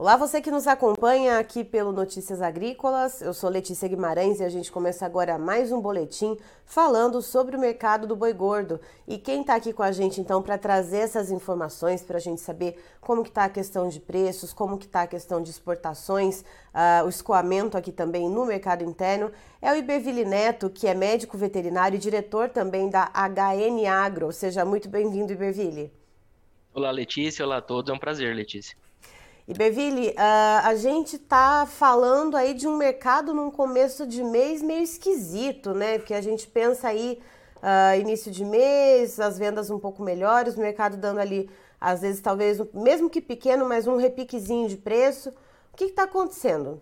Olá, você que nos acompanha aqui pelo Notícias Agrícolas. Eu sou Letícia Guimarães e a gente começa agora mais um boletim falando sobre o mercado do boi gordo. E quem está aqui com a gente então para trazer essas informações para a gente saber como que está a questão de preços, como que está a questão de exportações, uh, o escoamento aqui também no mercado interno é o Iberville Neto, que é médico veterinário e diretor também da HN Agro. Seja muito bem-vindo, Iberville. Olá, Letícia. Olá a todos. É um prazer, Letícia. E Beville, uh, a gente está falando aí de um mercado num começo de mês meio esquisito, né? Porque a gente pensa aí uh, início de mês, as vendas um pouco melhores, o mercado dando ali, às vezes, talvez, mesmo que pequeno, mas um repiquezinho de preço. O que está acontecendo?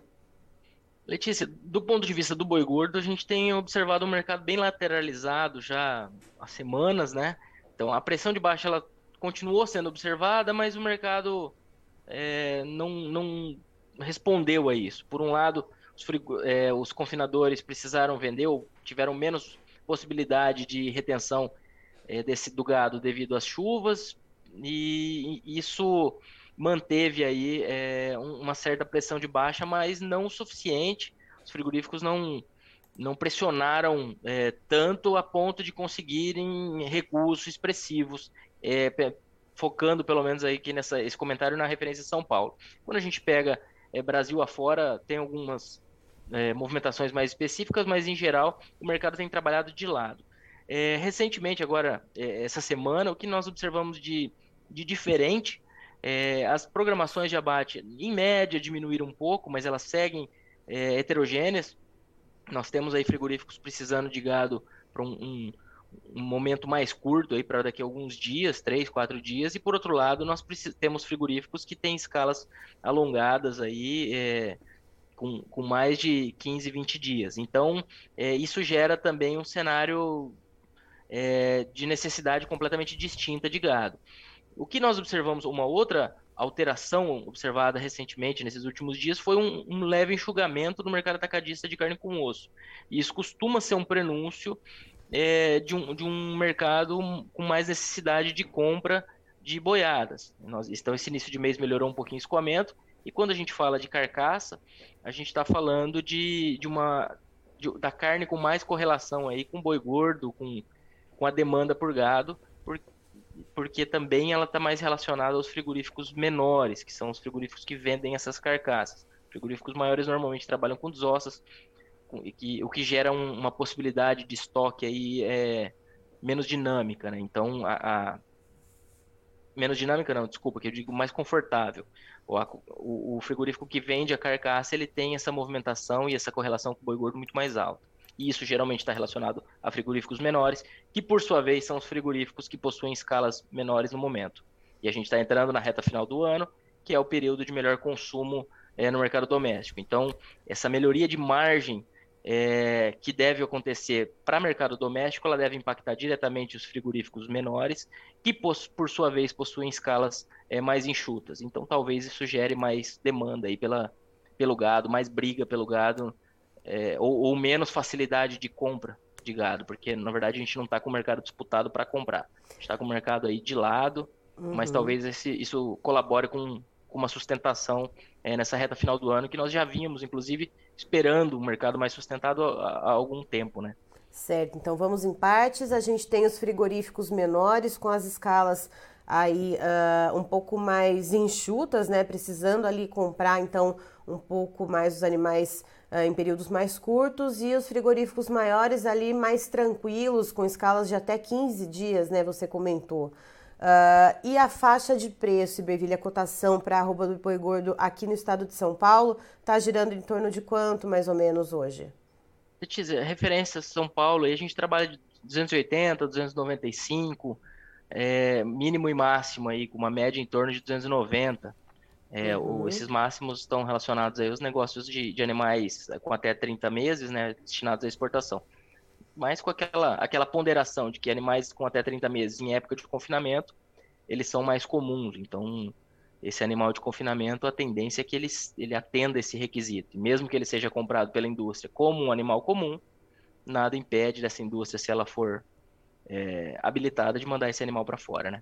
Letícia, do ponto de vista do boi gordo, a gente tem observado um mercado bem lateralizado já há semanas, né? Então, a pressão de baixa ela continuou sendo observada, mas o mercado é, não, não respondeu a isso. Por um lado, os, é, os confinadores precisaram vender ou tiveram menos possibilidade de retenção é, desse, do gado devido às chuvas, e, e isso manteve aí é, uma certa pressão de baixa, mas não o suficiente. Os frigoríficos não, não pressionaram é, tanto a ponto de conseguirem recursos expressivos é, focando pelo menos aí aqui nessa esse comentário na referência São Paulo. Quando a gente pega é, Brasil afora, tem algumas é, movimentações mais específicas, mas em geral o mercado tem trabalhado de lado. É, recentemente, agora, é, essa semana, o que nós observamos de, de diferente, é, as programações de abate, em média, diminuíram um pouco, mas elas seguem é, heterogêneas. Nós temos aí frigoríficos precisando de gado para um, um um momento mais curto aí para daqui a alguns dias, três, quatro dias, e por outro lado nós temos frigoríficos que têm escalas alongadas aí é, com, com mais de 15, 20 dias. Então é, isso gera também um cenário é, de necessidade completamente distinta de gado. O que nós observamos, uma outra alteração observada recentemente nesses últimos dias foi um, um, leve enxugamento no mercado atacadista de carne com osso. E isso costuma ser um prenúncio é, de, um, de um mercado com mais necessidade de compra de boiadas. Nós, então, esse início de mês melhorou um pouquinho o escoamento, e quando a gente fala de carcaça, a gente está falando de, de uma de, da carne com mais correlação aí com boi gordo, com, com a demanda por gado, por, porque também ela está mais relacionada aos frigoríficos menores, que são os frigoríficos que vendem essas carcaças. Frigoríficos maiores normalmente trabalham com desossas, que, o que gera um, uma possibilidade de estoque aí é, menos dinâmica, né? Então, a, a, menos dinâmica não, desculpa, que eu digo mais confortável. O, a, o, o, frigorífico que vende a carcaça, ele tem essa movimentação e essa correlação com o boi gordo muito mais alta. E isso geralmente está relacionado a frigoríficos menores, que por sua vez são os frigoríficos que possuem escalas menores no momento. E a gente está entrando na reta final do ano, que é o período de melhor consumo é, no mercado doméstico. Então, essa melhoria de margem é, que deve acontecer para o mercado doméstico, ela deve impactar diretamente os frigoríficos menores, que por sua vez possuem escalas é, mais enxutas. Então talvez isso gere mais demanda aí pela, pelo gado, mais briga pelo gado, é, ou, ou, menos facilidade de compra de gado, porque na verdade a gente não está com o mercado disputado para comprar. A gente está com o mercado aí de lado, uhum. mas talvez esse, isso colabore com, com uma sustentação é, nessa reta final do ano que nós já vínhamos, inclusive, esperando um mercado mais sustentado há, algum tempo, né? Certo, então vamos em partes. A gente tem os frigoríficos menores com as escalas aí uh, um pouco mais enxutas, né? Precisando ali comprar então um pouco mais os animais uh, em períodos mais curtos e os frigoríficos maiores ali mais tranquilos, com escalas de até 15 dias, né? Você comentou. Uh, e a faixa de preço, Iberville, a cotação para a arroba do boi gordo aqui no estado de São Paulo, está girando em torno de quanto, mais ou menos, hoje? Letícia, referência São Paulo, a gente trabalha de 280, 295, é, mínimo e máximo aí, com uma média em torno de 290. É, uhum. o, esses máximos estão relacionados aí aos negócios de, de animais com até 30 meses, né, destinados à exportação mas com aquela, aquela ponderação de que animais com até 30 meses em época de confinamento, eles são mais comuns. Então, esse animal de confinamento, a tendência é que ele, ele atenda esse requisito. Mesmo que ele seja comprado pela indústria como um animal comum, nada impede dessa indústria, se ela for é, habilitada de mandar esse animal para fora, né?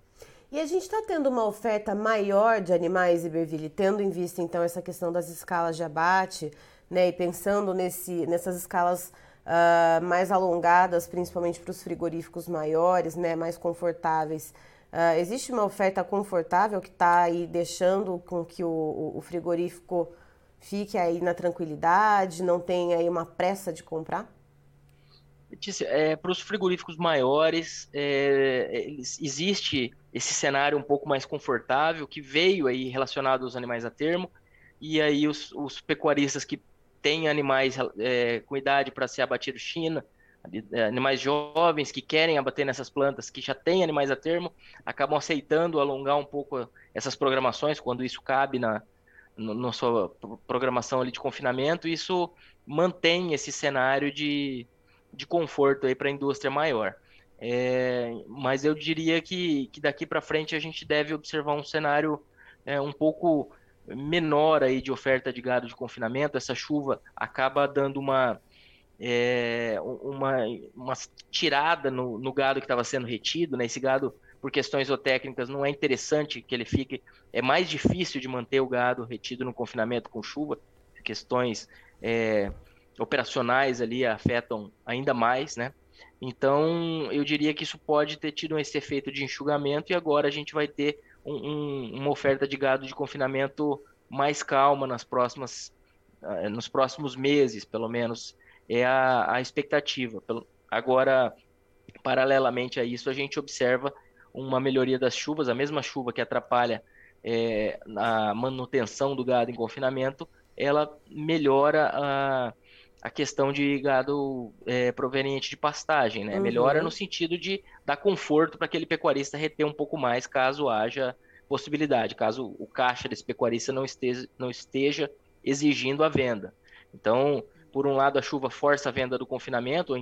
E a gente está tendo uma oferta maior de animais, Iberville, tendo em vista então essa questão das escalas de abate, né, e pensando nesse, nessas escalas uh, mais alongadas, principalmente para os frigoríficos maiores, né, mais confortáveis. Uh, existe uma oferta confortável que está aí deixando com que o, o, frigorífico fique aí na tranquilidade, não tenha aí uma pressa de comprar? Letícia, é, para os frigoríficos maiores, é, existe esse cenário um pouco mais confortável que veio aí relacionado aos animais a termo, e aí os, os pecuaristas que têm animais é, com idade para ser abatido China, é, animais jovens que querem abater nessas plantas, que já têm animais a termo, acabam aceitando alongar um pouco essas programações quando isso cabe na, na sua programação ali de confinamento, isso mantém esse cenário de, de conforto aí para a indústria maior. É, mas eu diria que, que daqui para frente a gente deve observar um cenário é, um pouco menor aí de oferta de gado de confinamento. Essa chuva acaba dando uma, é, uma, uma tirada no, no gado que estava sendo retido. Né? Esse gado, por questões zootécnicas, não é interessante que ele fique. É mais difícil de manter o gado retido no confinamento com chuva. Questões é, operacionais ali afetam ainda mais, né? Então, eu diria que isso pode ter tido esse efeito de enxugamento e agora a gente vai ter um, um, uma oferta de gado de confinamento mais calma nas próximas, uh, nos próximos meses, pelo menos, é a, a expectativa. Agora, paralelamente a isso, a gente observa uma melhoria das chuvas, a mesma chuva que atrapalha é, a manutenção do gado em confinamento, ela melhora a a questão de gado é, proveniente de pastagem, né? Uhum. Melhora no sentido de dar conforto para aquele pecuarista reter um pouco mais caso haja possibilidade, caso o caixa desse pecuarista não esteja, não esteja exigindo a venda. Então, por um lado, a chuva força a venda do confinamento,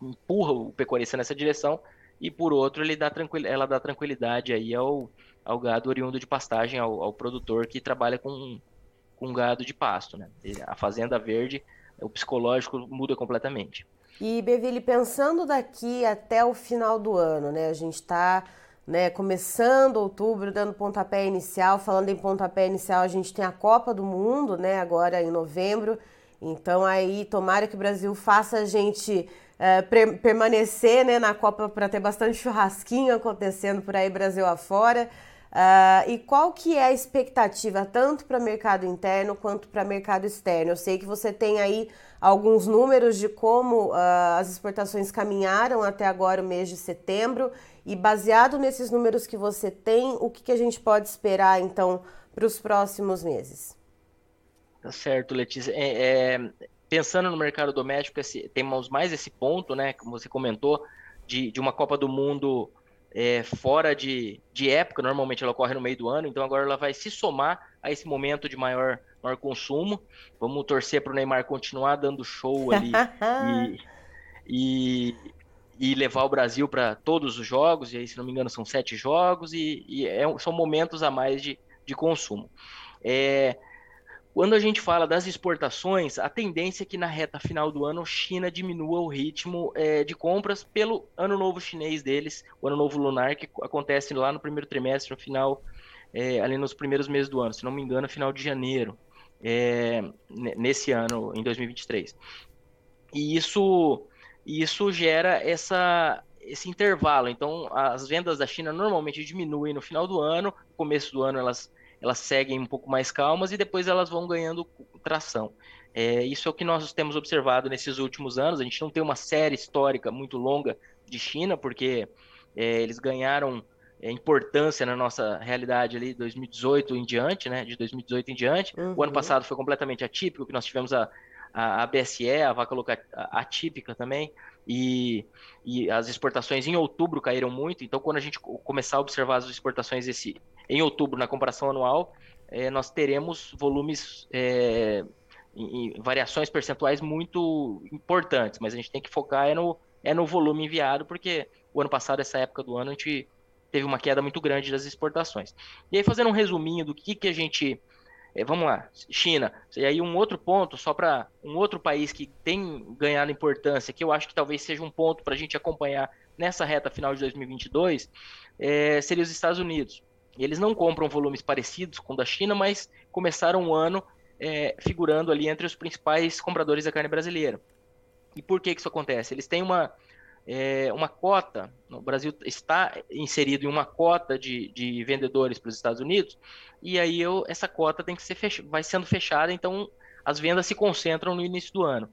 empurra o pecuarista nessa direção, e por outro, ele dá ela dá tranquilidade aí ao, ao gado oriundo de pastagem, ao, ao produtor que trabalha com com gado de pasto, né? A fazenda verde, o psicológico muda completamente. E Beville, pensando daqui até o final do ano, né? A gente está né, começando outubro, dando pontapé inicial. Falando em pontapé inicial, a gente tem a Copa do Mundo, né? Agora em novembro. Então aí, tomara que o Brasil faça a gente é, permanecer né, na Copa para ter bastante churrasquinho acontecendo por aí Brasil afora. Uh, e qual que é a expectativa tanto para mercado interno quanto para mercado externo? Eu sei que você tem aí alguns números de como uh, as exportações caminharam até agora o mês de setembro e baseado nesses números que você tem, o que, que a gente pode esperar então para os próximos meses? Tá certo, Letícia. É, é, pensando no mercado doméstico, esse, temos mais esse ponto, né, como você comentou, de, de uma Copa do Mundo é, fora de, de época, normalmente ela ocorre no meio do ano, então agora ela vai se somar a esse momento de maior, maior consumo. Vamos torcer para o Neymar continuar dando show ali e, e, e, levar o Brasil para todos os jogos, e aí, se não me engano, são sete jogos, e, e é, são momentos a mais de, de consumo. É, quando a gente fala das exportações, a tendência é que na reta final do ano China diminua o ritmo é, de compras pelo ano novo chinês deles, o ano novo lunar, que acontece lá no primeiro trimestre, no final, é, ali nos primeiros meses do ano, se não me engano, final de janeiro, é, nesse ano, em 2023. E isso, isso gera essa, esse intervalo. Então, as vendas da China normalmente diminuem no final do ano, no começo do ano elas elas seguem um pouco mais calmas e depois elas vão ganhando tração. É, isso é o que nós temos observado nesses últimos anos. A gente não tem uma série histórica muito longa de China, porque é, eles ganharam é, importância na nossa realidade ali 2018 em diante, né? De 2018 em diante. Uhum. O ano uhum. passado foi completamente atípico, que nós tivemos a, a, a BSE, a vaca louca atípica também, e, e as exportações em outubro caíram muito. Então, quando a gente começar a observar as exportações esse, em outubro, na comparação anual, é, nós teremos volumes, é, em, em variações percentuais muito importantes, mas a gente tem que focar é no, é no volume enviado, porque o ano passado, essa época do ano, a gente teve uma queda muito grande das exportações. E aí, fazendo um resuminho do que, que a gente. É, vamos lá, China. E aí, um outro ponto, só para um outro país que tem ganhado importância, que eu acho que talvez seja um ponto para a gente acompanhar nessa reta final de 2022 é, seria os Estados Unidos. Eles não compram volumes parecidos com o da China, mas começaram o ano é, figurando ali entre os principais compradores da carne brasileira. E por que, que isso acontece? Eles têm uma, é, uma cota, o Brasil está inserido em uma cota de, de vendedores para os Estados Unidos, e aí eu, essa cota tem que ser fech... vai sendo fechada, então as vendas se concentram no início do ano.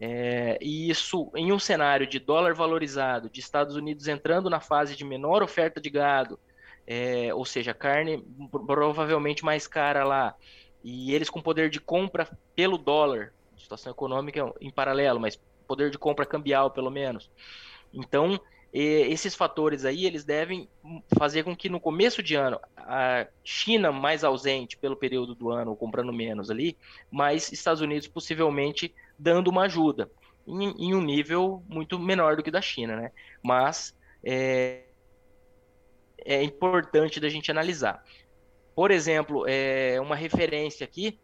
É, e isso em um cenário de dólar valorizado, de Estados Unidos entrando na fase de menor oferta de gado, é, ou seja, carne provavelmente mais cara lá, e eles com poder de compra pelo dólar, situação econômica em paralelo, mas poder de compra cambial pelo menos. Então, esses fatores aí, eles devem fazer com que no começo de ano, a China mais ausente pelo período do ano, comprando menos ali, mas Estados Unidos possivelmente dando uma ajuda, em, em um nível muito menor do que da China, né? Mas é, é importante da gente analisar. Por exemplo, é, uma referência aqui,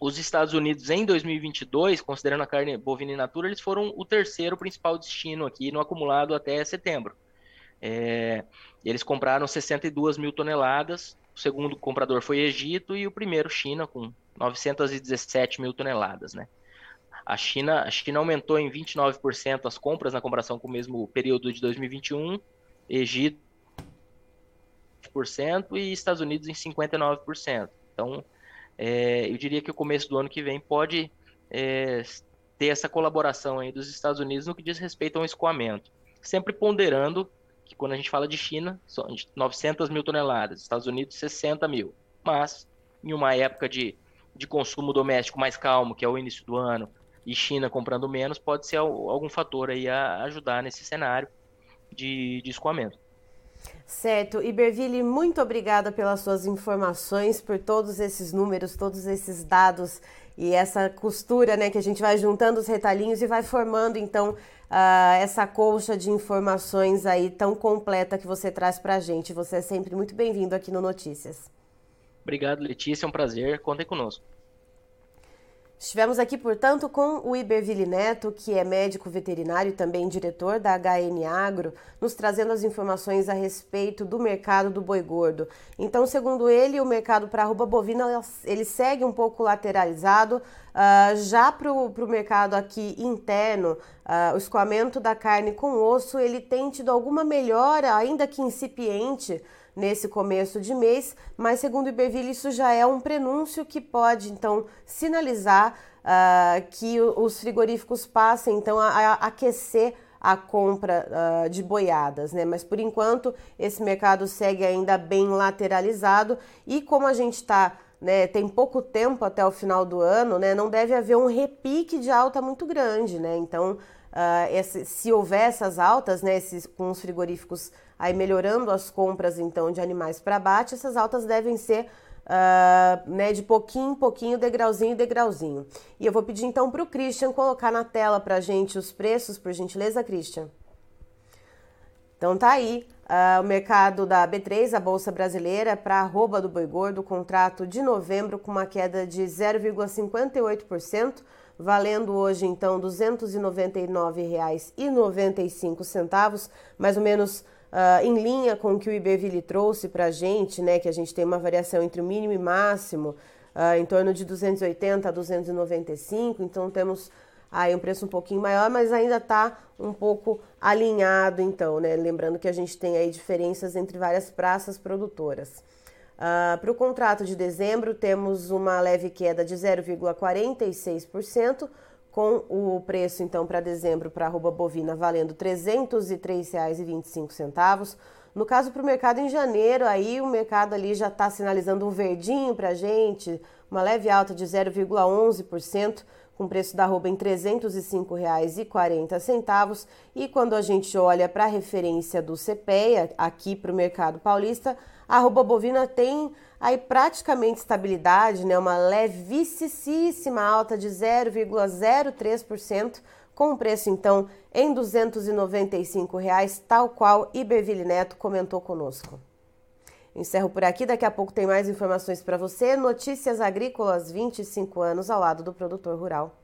os Estados Unidos em 2022, considerando a carne bovina in natura, eles foram o terceiro principal destino aqui no acumulado até setembro. É, eles compraram 62 mil toneladas, o segundo comprador foi Egito e o primeiro China com 917 mil toneladas, né? A China, a China aumentou em 29% as compras na comparação com o mesmo período de 2021, Egito e Estados Unidos em 59%. Então, é, eu diria que o começo do ano que vem pode é, ter essa colaboração aí dos Estados Unidos no que diz respeito ao escoamento. Sempre ponderando que quando a gente fala de China, são 900 mil toneladas, Estados Unidos 60 mil. Mas, em uma época de, de consumo doméstico mais calmo, que é o início do ano, e China comprando menos, pode ser algum fator aí a ajudar nesse cenário de, de escoamento. Certo. Iberville, muito obrigada pelas suas informações, por todos esses números, todos esses dados e essa costura, né, que a gente vai juntando os retalhinhos e vai formando, então, uh, essa colcha de informações aí tão completa que você traz para a gente. Você é sempre muito bem-vindo aqui no Notícias. Obrigado, Letícia. É um prazer. Contem conosco. Estivemos aqui, portanto, com o Iberville Neto, que é médico veterinário e também diretor da HN Agro, nos trazendo as informações a respeito do mercado do boi gordo. Então, segundo ele, o mercado para arroba bovina ele segue um pouco lateralizado. Uh, já para o mercado aqui interno, uh, o escoamento da carne com osso ele tem tido alguma melhora, ainda que incipiente, nesse começo de mês, mas segundo o Iberville isso já é um prenúncio que pode então sinalizar uh, que os frigoríficos passem então a, a aquecer a compra uh, de boiadas, né? Mas por enquanto esse mercado segue ainda bem lateralizado e como a gente está né, tem pouco tempo até o final do ano, né, não deve haver um repique de alta muito grande, né? Então, uh, esse, se houver essas altas, né, esses, com os frigoríficos aí melhorando as compras então de animais para abate, essas altas devem ser uh, né, de pouquinho em pouquinho, degrauzinho degrauzinho. E eu vou pedir então para o Christian colocar na tela para gente os preços, por gentileza, Christian. Então tá aí uh, o mercado da B3, a Bolsa Brasileira, para arroba do boi gordo, contrato de novembro com uma queda de 0,58%, valendo hoje então R$ 299,95, mais ou menos Uh, em linha com o que o Iberville trouxe para a gente, né, que a gente tem uma variação entre o mínimo e máximo, uh, em torno de 280 a 295, então temos aí um preço um pouquinho maior, mas ainda está um pouco alinhado, então, né, lembrando que a gente tem aí diferenças entre várias praças produtoras. Uh, para o contrato de dezembro, temos uma leve queda de 0,46%, com o preço então para dezembro para arroba bovina valendo R$ 303,25. No caso para o mercado em janeiro, aí o mercado ali já está sinalizando um verdinho para a gente, uma leve alta de 0,11%, com preço da arroba em R$ 305,40. E quando a gente olha para a referência do CPEA, aqui para o mercado paulista, a arroba bovina tem aí praticamente estabilidade, né, uma levíssima alta de 0,03%, com o preço então em 295 reais, tal qual Iberville Neto comentou conosco. Encerro por aqui, daqui a pouco tem mais informações para você. Notícias Agrícolas 25 anos ao lado do produtor rural.